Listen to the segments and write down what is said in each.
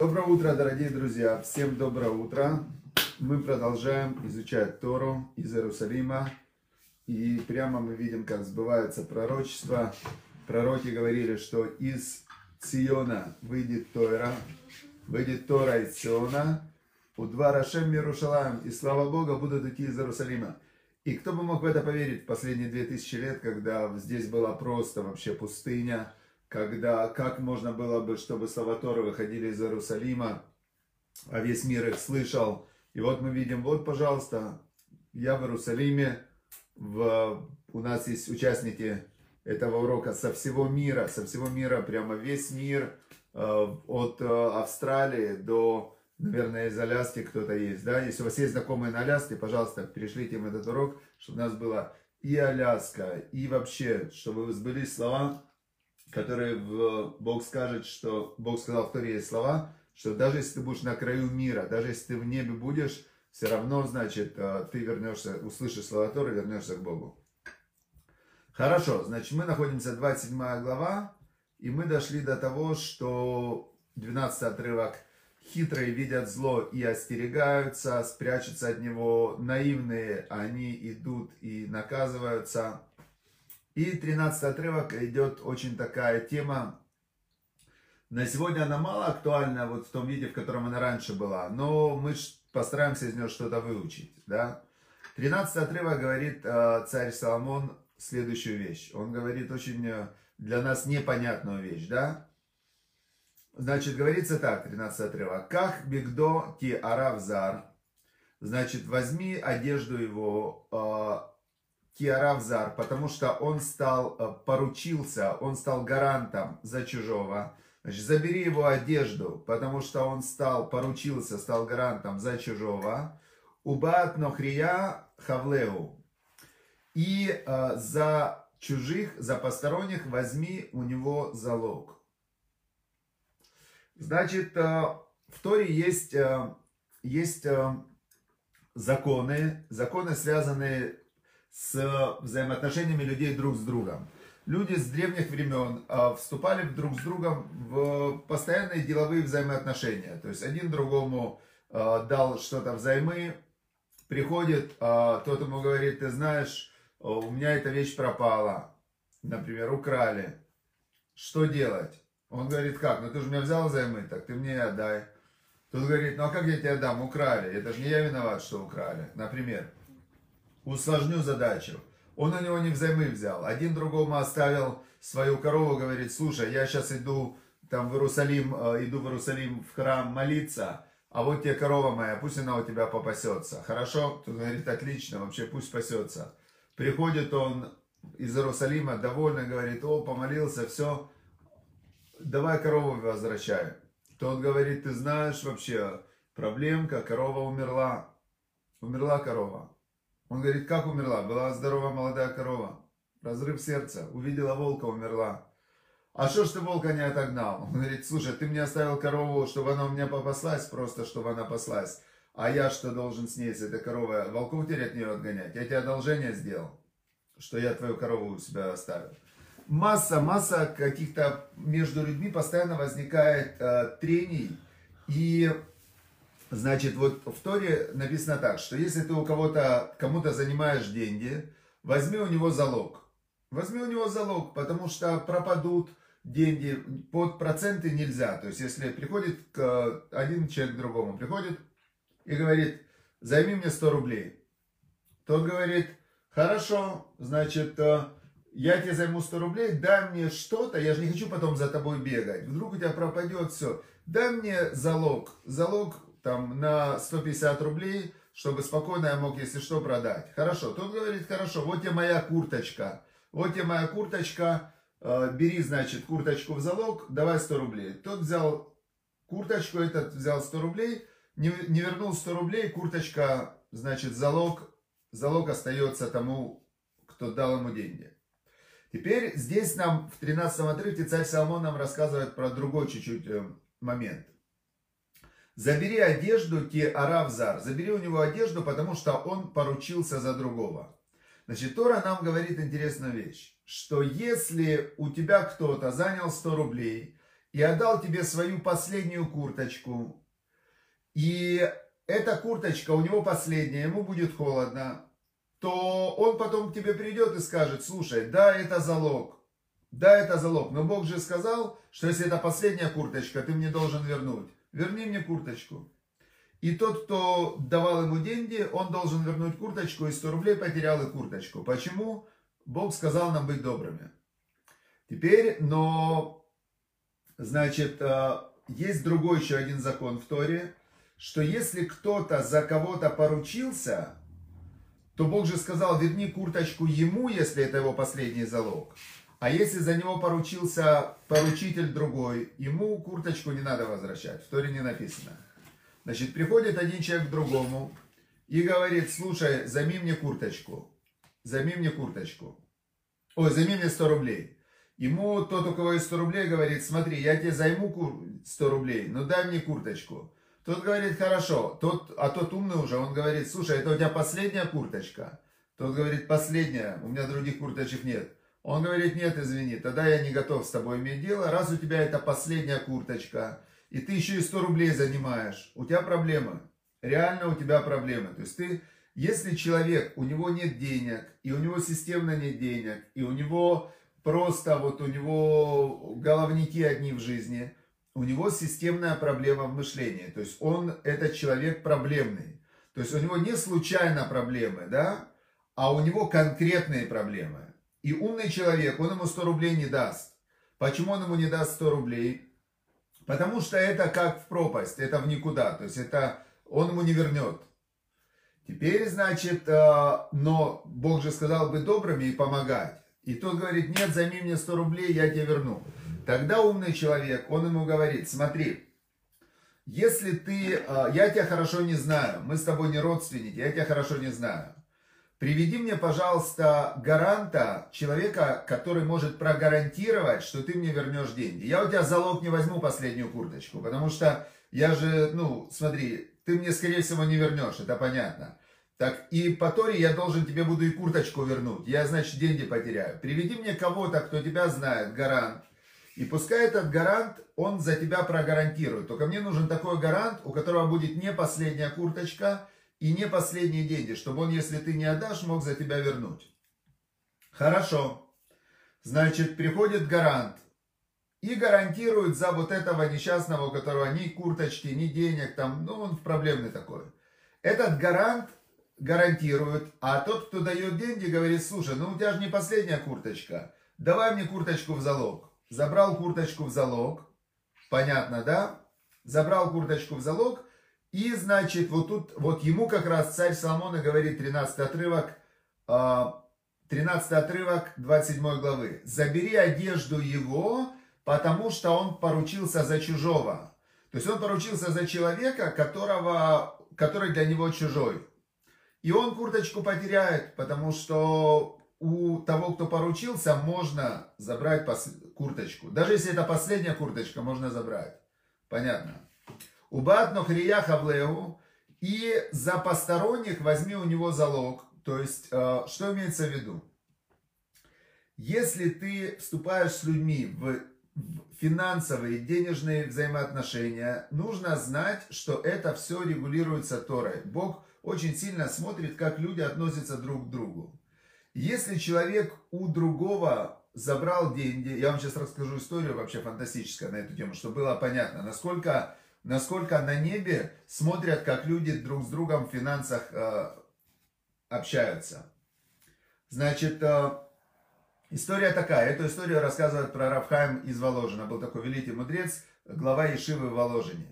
Доброе утро, дорогие друзья! Всем доброе утро! Мы продолжаем изучать Тору из Иерусалима. И прямо мы видим, как сбывается пророчество. Пророки говорили, что из Циона выйдет Тора, выйдет Тора из Циона, у два Рашем Мирушалаем, и слава Бога, будут идти из Иерусалима. И кто бы мог в это поверить в последние две тысячи лет, когда здесь была просто вообще пустыня, когда как можно было бы, чтобы слова Торы выходили из Иерусалима, а весь мир их слышал. И вот мы видим, вот, пожалуйста, я в Иерусалиме, в, у нас есть участники этого урока со всего мира, со всего мира, прямо весь мир, э, от э, Австралии до, наверное, из Аляски кто-то есть, да, если у вас есть знакомые на Аляске, пожалуйста, перешлите им этот урок, чтобы у нас было и Аляска, и вообще, чтобы вы сбылись слова, которые в, Бог скажет, что Бог сказал в Торе слова, что даже если ты будешь на краю мира, даже если ты в небе будешь, все равно, значит, э, ты вернешься, услышишь слова Торы, вернешься к Богу. Хорошо, значит, мы находимся 27 глава, и мы дошли до того, что 12 отрывок Хитрые видят зло и остерегаются, спрячутся от него. Наивные, они идут и наказываются. И 13 отрывок идет очень такая тема. На сегодня она мало актуальна вот в том виде, в котором она раньше была, но мы постараемся из нее что-то выучить. Да? 13 отрывок говорит э, царь Соломон следующую вещь. Он говорит очень э, для нас непонятную вещь. Да? Значит, говорится так, 13 отрывок. Как бигдо ти аравзар, значит, возьми одежду его, э, Киаравзар, потому что он стал, э, поручился, он стал гарантом за чужого. Значит, забери его одежду, потому что он стал, поручился, стал гарантом за чужого. Убат нохрия хавлеу. И э, за чужих, за посторонних возьми у него залог. Значит, э, в Торе есть, э, есть законы, законы, связанные с взаимоотношениями людей друг с другом. Люди с древних времен а, вступали друг с другом в постоянные деловые взаимоотношения. То есть один другому а, дал что-то взаймы, приходит, а, тот ему говорит, ты знаешь, у меня эта вещь пропала, например, украли. Что делать? Он говорит, как? Ну ты же меня взял взаймы, так ты мне отдай. Тот говорит, ну а как я тебе отдам? Украли. Это же не я виноват, что украли. Например усложню задачу. Он у него не взаймы взял. Один другому оставил свою корову, говорит, слушай, я сейчас иду там в Иерусалим, э, иду в Иерусалим в храм молиться, а вот тебе корова моя, пусть она у тебя попасется. Хорошо? Тут говорит, отлично, вообще пусть пасется. Приходит он из Иерусалима, довольно говорит, о, помолился, все, давай корову возвращай. Тот говорит, ты знаешь вообще, проблемка, корова умерла. Умерла корова. Он говорит, как умерла? Была здоровая молодая корова. Разрыв сердца. Увидела волка, умерла. А что ж ты волка не отогнал? Он говорит, слушай, ты мне оставил корову, чтобы она у меня попаслась, просто чтобы она паслась. А я что должен с ней, с этой коровой, волков теперь от нее отгонять? Я тебе одолжение сделал, что я твою корову у себя оставил. Масса, масса каких-то между людьми постоянно возникает э, трений. И Значит, вот в Торе написано так, что если ты у кого-то, кому-то занимаешь деньги, возьми у него залог. Возьми у него залог, потому что пропадут деньги, под проценты нельзя. То есть, если приходит к, один человек к другому, приходит и говорит, займи мне 100 рублей. Тот говорит, хорошо, значит, э, я тебе займу 100 рублей, дай мне что-то, я же не хочу потом за тобой бегать. Вдруг у тебя пропадет все. Дай мне залог. Залог там на 150 рублей, чтобы спокойно я мог, если что, продать. Хорошо, тот говорит, хорошо, вот тебе моя курточка, вот тебе моя курточка, э, бери, значит, курточку в залог, давай 100 рублей. Тот взял курточку, этот взял 100 рублей, не, не вернул 100 рублей, курточка, значит, залог, залог остается тому, кто дал ему деньги. Теперь здесь нам в 13 отрывке царь Соломон нам рассказывает про другой чуть-чуть э, момент. Забери одежду ки аравзар. Забери у него одежду, потому что он поручился за другого. Значит, Тора нам говорит интересную вещь, что если у тебя кто-то занял 100 рублей, и отдал тебе свою последнюю курточку, и эта курточка у него последняя, ему будет холодно, то он потом к тебе придет и скажет, слушай, да, это залог, да, это залог, но Бог же сказал, что если это последняя курточка, ты мне должен вернуть. Верни мне курточку. И тот, кто давал ему деньги, он должен вернуть курточку, и 100 рублей потерял и курточку. Почему? Бог сказал нам быть добрыми. Теперь, но, значит, э, есть другой еще один закон в Торе, что если кто-то за кого-то поручился, то Бог же сказал, верни курточку ему, если это его последний залог. А если за него поручился поручитель другой, ему курточку не надо возвращать. В Торе не написано. Значит, приходит один человек к другому и говорит, слушай, займи мне курточку. Займи мне курточку. Ой, займи мне 100 рублей. Ему тот, у кого есть 100 рублей, говорит, смотри, я тебе займу 100 рублей, но дай мне курточку. Тот говорит, хорошо. Тот, а тот умный уже, он говорит, слушай, это у тебя последняя курточка? Тот говорит, последняя, у меня других курточек нет. Он говорит, нет, извини, тогда я не готов с тобой иметь дело, раз у тебя это последняя курточка, и ты еще и 100 рублей занимаешь, у тебя проблемы. Реально у тебя проблемы. То есть ты, если человек, у него нет денег, и у него системно нет денег, и у него просто вот у него головники одни в жизни, у него системная проблема в мышлении. То есть он, этот человек проблемный. То есть у него не случайно проблемы, да, а у него конкретные проблемы. И умный человек, он ему 100 рублей не даст. Почему он ему не даст 100 рублей? Потому что это как в пропасть, это в никуда. То есть это он ему не вернет. Теперь, значит, э, но Бог же сказал быть добрыми и помогать. И тот говорит, нет, займи мне 100 рублей, я тебе верну. Тогда умный человек, он ему говорит, смотри, если ты, а, я тебя хорошо не знаю, мы с тобой не родственники, я тебя хорошо не знаю. Приведи мне, пожалуйста, гаранта, человека, который может прогарантировать, что ты мне вернешь деньги. Я у тебя залог не возьму последнюю курточку, потому что я же, ну, смотри, ты мне, скорее всего, не вернешь, это понятно. Так, и по Торе я должен тебе буду и курточку вернуть. Я, значит, деньги потеряю. Приведи мне кого-то, кто тебя знает, гарант, и пускай этот гарант, он за тебя прогарантирует. Только мне нужен такой гарант, у которого будет не последняя курточка и не последние деньги, чтобы он, если ты не отдашь, мог за тебя вернуть. Хорошо. Значит, приходит гарант и гарантирует за вот этого несчастного, у которого ни курточки, ни денег, там, ну, он проблемный такой. Этот гарант гарантирует, а тот, кто дает деньги, говорит, слушай, ну у тебя же не последняя курточка, давай мне курточку в залог забрал курточку в залог, понятно, да? Забрал курточку в залог, и, значит, вот тут, вот ему как раз царь Соломон и говорит, 13 отрывок, 13 а, отрывок 27 главы. «Забери одежду его, потому что он поручился за чужого». То есть он поручился за человека, которого, который для него чужой. И он курточку потеряет, потому что у того, кто поручился, можно забрать курточку. Даже если это последняя курточка, можно забрать. Понятно. Убат нохрия хавлеу. И за посторонних возьми у него залог. То есть, э, что имеется в виду? Если ты вступаешь с людьми в финансовые, денежные взаимоотношения, нужно знать, что это все регулируется Торой. Бог очень сильно смотрит, как люди относятся друг к другу. Если человек у другого забрал деньги, я вам сейчас расскажу историю вообще фантастическую на эту тему, чтобы было понятно, насколько, насколько на небе смотрят, как люди друг с другом в финансах э, общаются. Значит, э, история такая, эту историю рассказывает про Рафхайм из Воложина, был такой великий мудрец, глава Ешивы в Воложине.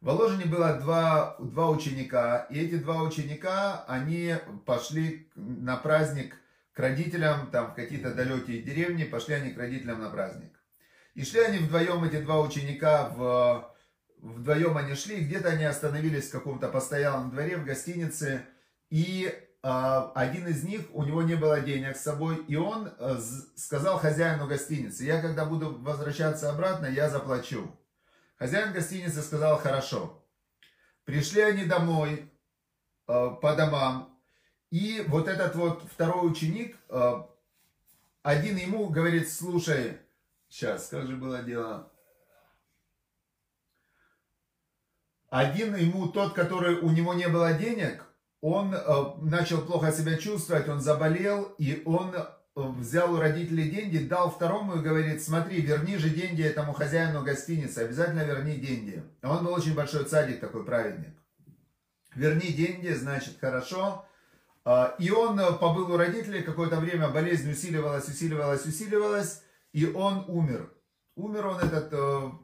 В Воложине было два, два ученика, и эти два ученика, они пошли на праздник к родителям, там в какие-то далекие деревни, пошли они к родителям на праздник. И шли они вдвоем, эти два ученика, в, вдвоем они шли, где-то они остановились в каком-то постоялом дворе, в гостинице, и э, один из них, у него не было денег с собой, и он э, сказал хозяину гостиницы, я когда буду возвращаться обратно, я заплачу. Хозяин гостиницы сказал, хорошо. Пришли они домой, э, по домам, и вот этот вот второй ученик, э, один ему говорит, слушай, сейчас, как же было дело? Один ему, тот, который у него не было денег, он э, начал плохо себя чувствовать, он заболел, и он э, взял у родителей деньги, дал второму и говорит, смотри, верни же деньги этому хозяину гостиницы, обязательно верни деньги. Он был очень большой цадик, такой праведник. Верни деньги, значит, хорошо. А, и он э, побыл у родителей какое-то время, болезнь усиливалась, усиливалась, усиливалась, и он умер. Умер он, этот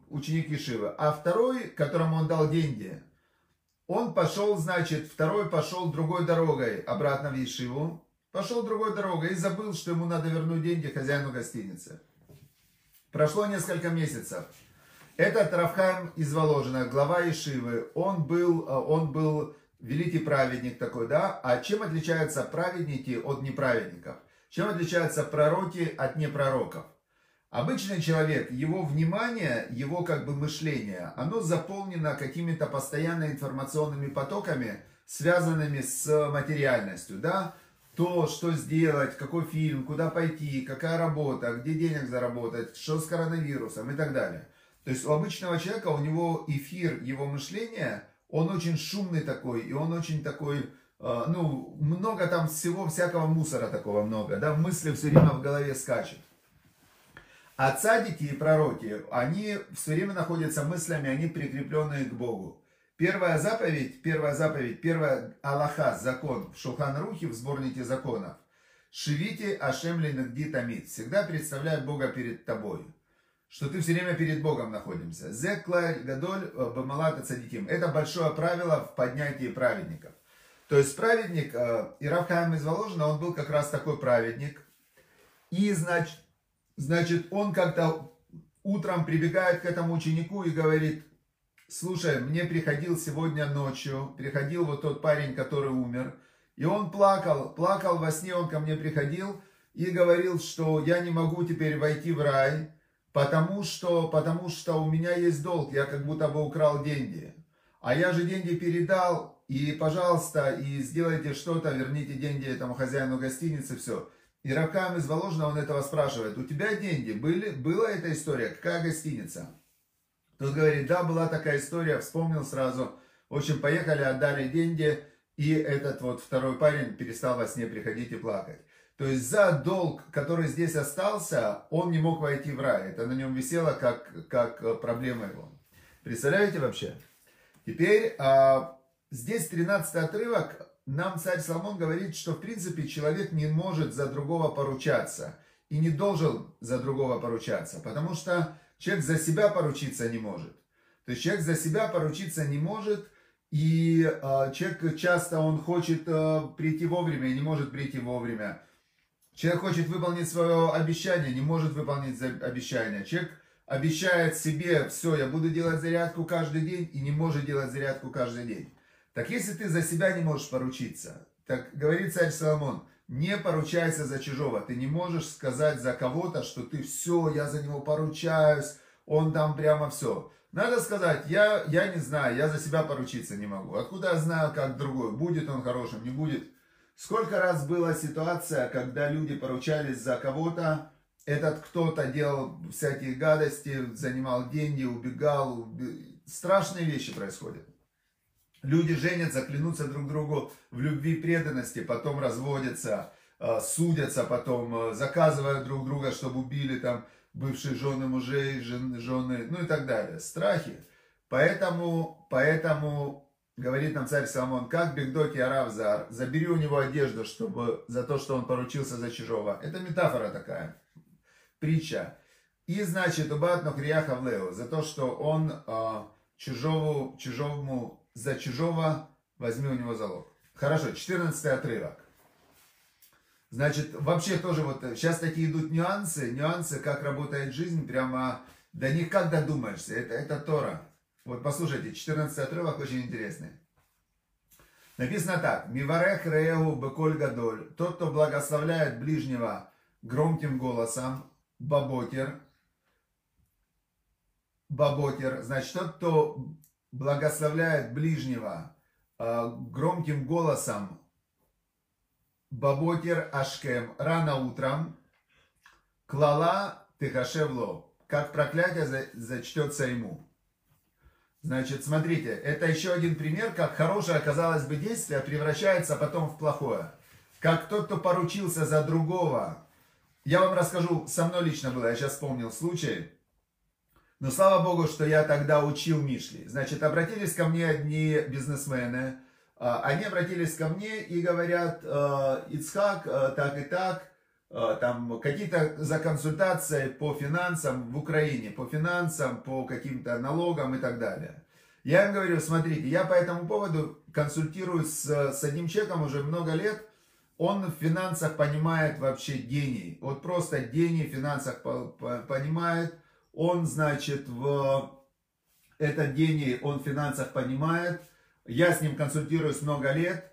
ученик Ешивы. А второй, которому он дал деньги, он пошел, значит, второй пошел другой дорогой обратно в Ешиву, пошел другой дорогой и забыл, что ему надо вернуть деньги хозяину гостиницы. Прошло несколько месяцев. Этот Равхайм из Воложина, глава Ешивы, он был, э, он был великий праведник такой, да? А чем отличаются праведники от неправедников? Чем отличаются пророки от непророков? Обычный человек, его внимание, его как бы мышление, оно заполнено какими-то постоянно информационными потоками, связанными с материальностью, да, то, что сделать, какой фильм, куда пойти, какая работа, где денег заработать, что с коронавирусом и так далее. То есть у обычного человека, у него эфир, его мышления, он очень шумный такой, и он очень такой, э, ну, много там всего, всякого мусора такого много, да, мысли все время в голове скачут. А цадики и пророки, они все время находятся мыслями, они прикрепленные к Богу. Первая заповедь, первая заповедь, первая Аллаха, закон в Шухан-Рухе, в сборнике законов. Шивите Ашем Ленгди Тамид. Всегда представляй Бога перед тобой. Что ты все время перед Богом находимся. Зекла Гадоль э, Бамалата Цадиким. Это большое правило в поднятии праведников. То есть праведник, э, Иравхайм из Воложина, он был как раз такой праведник. И, значит, Значит, он как-то утром прибегает к этому ученику и говорит, слушай, мне приходил сегодня ночью, приходил вот тот парень, который умер, и он плакал, плакал во сне, он ко мне приходил и говорил, что я не могу теперь войти в рай, потому что, потому что у меня есть долг, я как будто бы украл деньги. А я же деньги передал, и, пожалуйста, и сделайте что-то, верните деньги этому хозяину гостиницы, все. И Равкам из Воложина, он этого спрашивает, у тебя деньги были? Была эта история? Какая гостиница? Тот говорит, да, была такая история, вспомнил сразу. В общем, поехали, отдали деньги, и этот вот второй парень перестал во сне приходить и плакать. То есть за долг, который здесь остался, он не мог войти в рай. Это на нем висело как, как проблема его. Представляете вообще? Теперь а, здесь 13 отрывок, нам царь Соломон говорит, что в принципе человек не может за другого поручаться и не должен за другого поручаться, потому что человек за себя поручиться не может. То есть человек за себя поручиться не может, и э, человек часто он хочет э, прийти вовремя и не может прийти вовремя. Человек хочет выполнить свое обещание, не может выполнить обещание. Человек обещает себе, все, я буду делать зарядку каждый день и не может делать зарядку каждый день. Так если ты за себя не можешь поручиться, так говорит царь Соломон, не поручайся за чужого. Ты не можешь сказать за кого-то, что ты все, я за него поручаюсь, он там прямо все. Надо сказать, я, я не знаю, я за себя поручиться не могу. Откуда я знаю, как другой, будет он хорошим, не будет. Сколько раз была ситуация, когда люди поручались за кого-то, этот кто-то делал всякие гадости, занимал деньги, убегал. Страшные вещи происходят. Люди женятся, клянутся друг другу в любви и преданности, потом разводятся, э, судятся потом, э, заказывают друг друга, чтобы убили там бывшие жены мужей, жен, жены, ну и так далее. Страхи. Поэтому, поэтому говорит нам царь Соломон, как Бегдоки Аравзар, забери у него одежду, чтобы за то, что он поручился за чужого. Это метафора такая, притча. И значит, убат Нохрияха Влео, за то, что он э, чужому, чужому за чужого возьми у него залог. Хорошо, 14 отрывок. Значит, вообще тоже вот сейчас такие идут нюансы, нюансы, как работает жизнь, прямо до них как додумаешься. Это, это Тора. Вот послушайте, 14 отрывок очень интересный. Написано так. Миварех Рееву Беколь Гадоль. Тот, кто благословляет ближнего громким голосом, Баботер. Баботер. Значит, тот, кто благословляет ближнего э, громким голосом Баботер Ашкем рано утром, клала Техашевло, как проклятие зачтется ему. Значит, смотрите, это еще один пример, как хорошее, казалось бы, действие превращается потом в плохое. Как тот, кто поручился за другого. Я вам расскажу, со мной лично было, я сейчас вспомнил случай. Но слава богу, что я тогда учил Мишли. Значит, обратились ко мне одни бизнесмены. А, они обратились ко мне и говорят, «Э, Ицхак, э, так и так, там какие-то за консультацией по финансам в Украине, по финансам, по каким-то налогам и так далее. Я им говорю, смотрите, я по этому поводу консультируюсь с, с одним человеком уже много лет, он в финансах понимает вообще гений, вот просто гений в финансах понимает, он, значит, в этот гений, он в финансах понимает, я с ним консультируюсь много лет,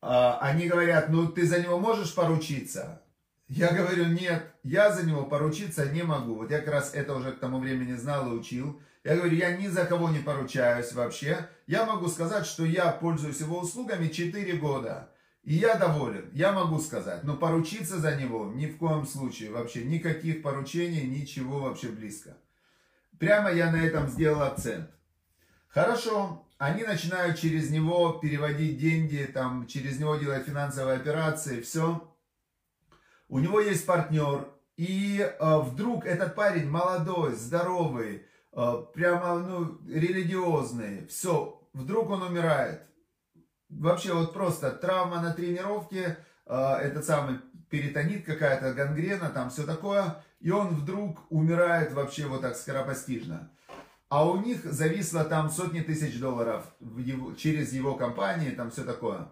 а, они говорят, ну ты за него можешь поручиться? Я говорю, нет, я за него поручиться не могу. Вот я как раз это уже к тому времени знал и учил. Я говорю, я ни за кого не поручаюсь вообще. Я могу сказать, что я пользуюсь его услугами 4 года. И я доволен, я могу сказать, но поручиться за него ни в коем случае, вообще никаких поручений, ничего вообще близко. Прямо я на этом сделал акцент. Хорошо, они начинают через него переводить деньги, там, через него делать финансовые операции, все. У него есть партнер, и э, вдруг этот парень молодой, здоровый, э, прямо, ну, религиозный, все, вдруг он умирает вообще вот просто травма на тренировке, э, этот самый перитонит какая-то, гангрена, там все такое, и он вдруг умирает вообще вот так скоропостижно. А у них зависло там сотни тысяч долларов в его, через его компании, там все такое.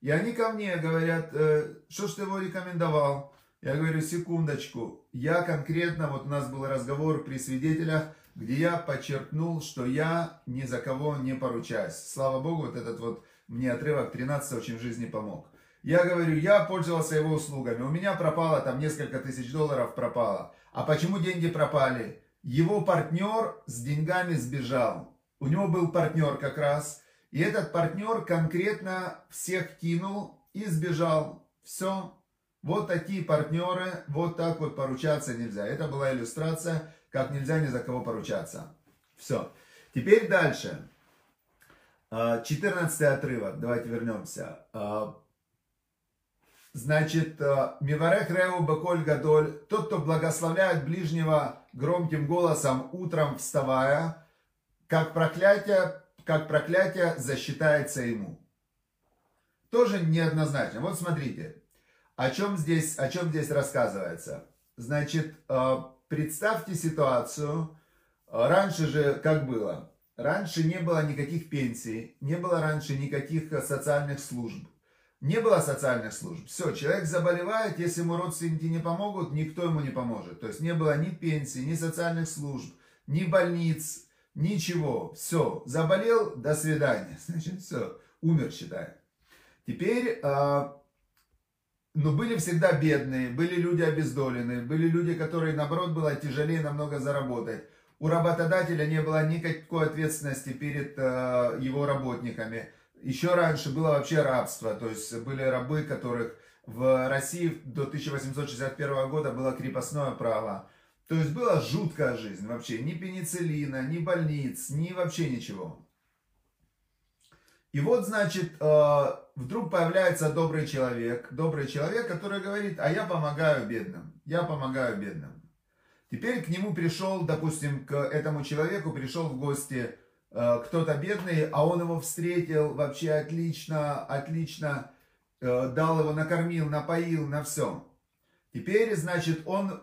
И они ко мне говорят, э, что ж ты его рекомендовал? Я говорю, секундочку, я конкретно, вот у нас был разговор при свидетелях, где я подчеркнул, что я ни за кого не поручаюсь. Слава Богу, вот этот вот мне отрывок 13 очень в жизни помог. Я говорю, я пользовался его услугами, у меня пропало там несколько тысяч долларов пропало. А почему деньги пропали? Его партнер с деньгами сбежал. У него был партнер как раз, и этот партнер конкретно всех кинул и сбежал. Все. Вот такие партнеры, вот так вот поручаться нельзя. Это была иллюстрация, как нельзя ни за кого поручаться. Все. Теперь дальше. 14 а, отрывок, давайте вернемся. А, значит, а, Миварех Реу Баколь Гадоль, тот, кто благословляет ближнего громким голосом утром вставая, как проклятие, как проклятие засчитается ему. Тоже неоднозначно. Вот смотрите, о чем здесь, о чем здесь рассказывается. Значит, представьте ситуацию, раньше же как было? Раньше не было никаких пенсий, не было раньше никаких э, социальных служб. Не было социальных служб. Все, человек заболевает, если ему родственники не помогут, никто ему не поможет. То есть не было ни пенсии, ни социальных служб, ни больниц, ничего. Все, заболел, до свидания. Значит, все, умер, считай. Теперь, э, ну, были всегда бедные, были люди обездоленные, были люди, которые, наоборот, было тяжелее намного заработать у работодателя не было никакой ответственности перед э, его работниками. Еще раньше было вообще рабство, то есть были рабы, которых в России до 1861 года было крепостное право. То есть была жуткая жизнь вообще, ни пенициллина, ни больниц, ни вообще ничего. И вот, значит, э, вдруг появляется добрый человек, добрый человек, который говорит, а я помогаю бедным, я помогаю бедным. Теперь к нему пришел, допустим, к этому человеку пришел в гости э, кто-то бедный, а он его встретил вообще отлично, отлично, э, дал его, накормил, напоил, на все. Теперь, значит, он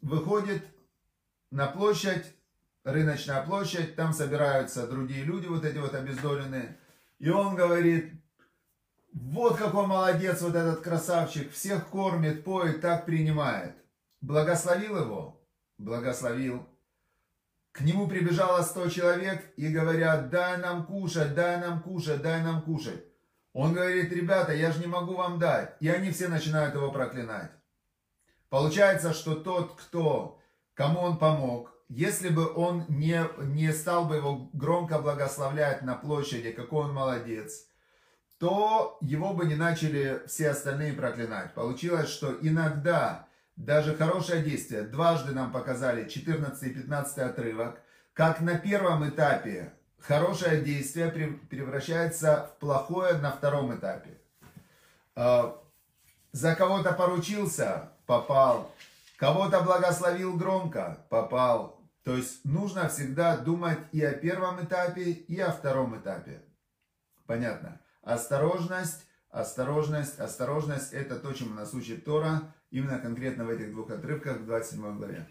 выходит на площадь, рыночная площадь, там собираются другие люди, вот эти вот обездоленные, и он говорит, вот какой молодец вот этот красавчик, всех кормит, поет, так принимает. Благословил его, благословил. К нему прибежало сто человек и говорят, дай нам кушать, дай нам кушать, дай нам кушать. Он говорит, ребята, я же не могу вам дать. И они все начинают его проклинать. Получается, что тот, кто, кому он помог, если бы он не, не стал бы его громко благословлять на площади, какой он молодец, то его бы не начали все остальные проклинать. Получилось, что иногда даже хорошее действие. Дважды нам показали 14 и 15 отрывок. Как на первом этапе хорошее действие превращается в плохое на втором этапе. А, за кого-то поручился, попал. Кого-то благословил громко, попал. То есть нужно всегда думать и о первом этапе, и о втором этапе. Понятно? Осторожность, осторожность, осторожность – это то, чему нас учит Тора, именно конкретно в этих двух отрывках в 27 главе.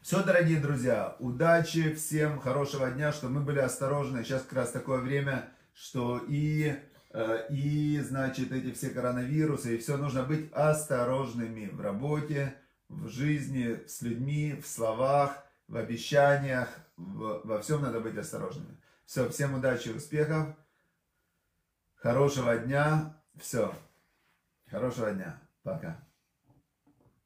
Все, дорогие друзья, удачи всем, хорошего дня, чтобы мы были осторожны. Сейчас как раз такое время, что и, э, и значит, эти все коронавирусы, и все, нужно быть осторожными в работе, в жизни, с людьми, в словах, в обещаниях, в, во всем надо быть осторожными. Все, всем удачи, успехов, хорошего дня, все, хорошего дня, пока.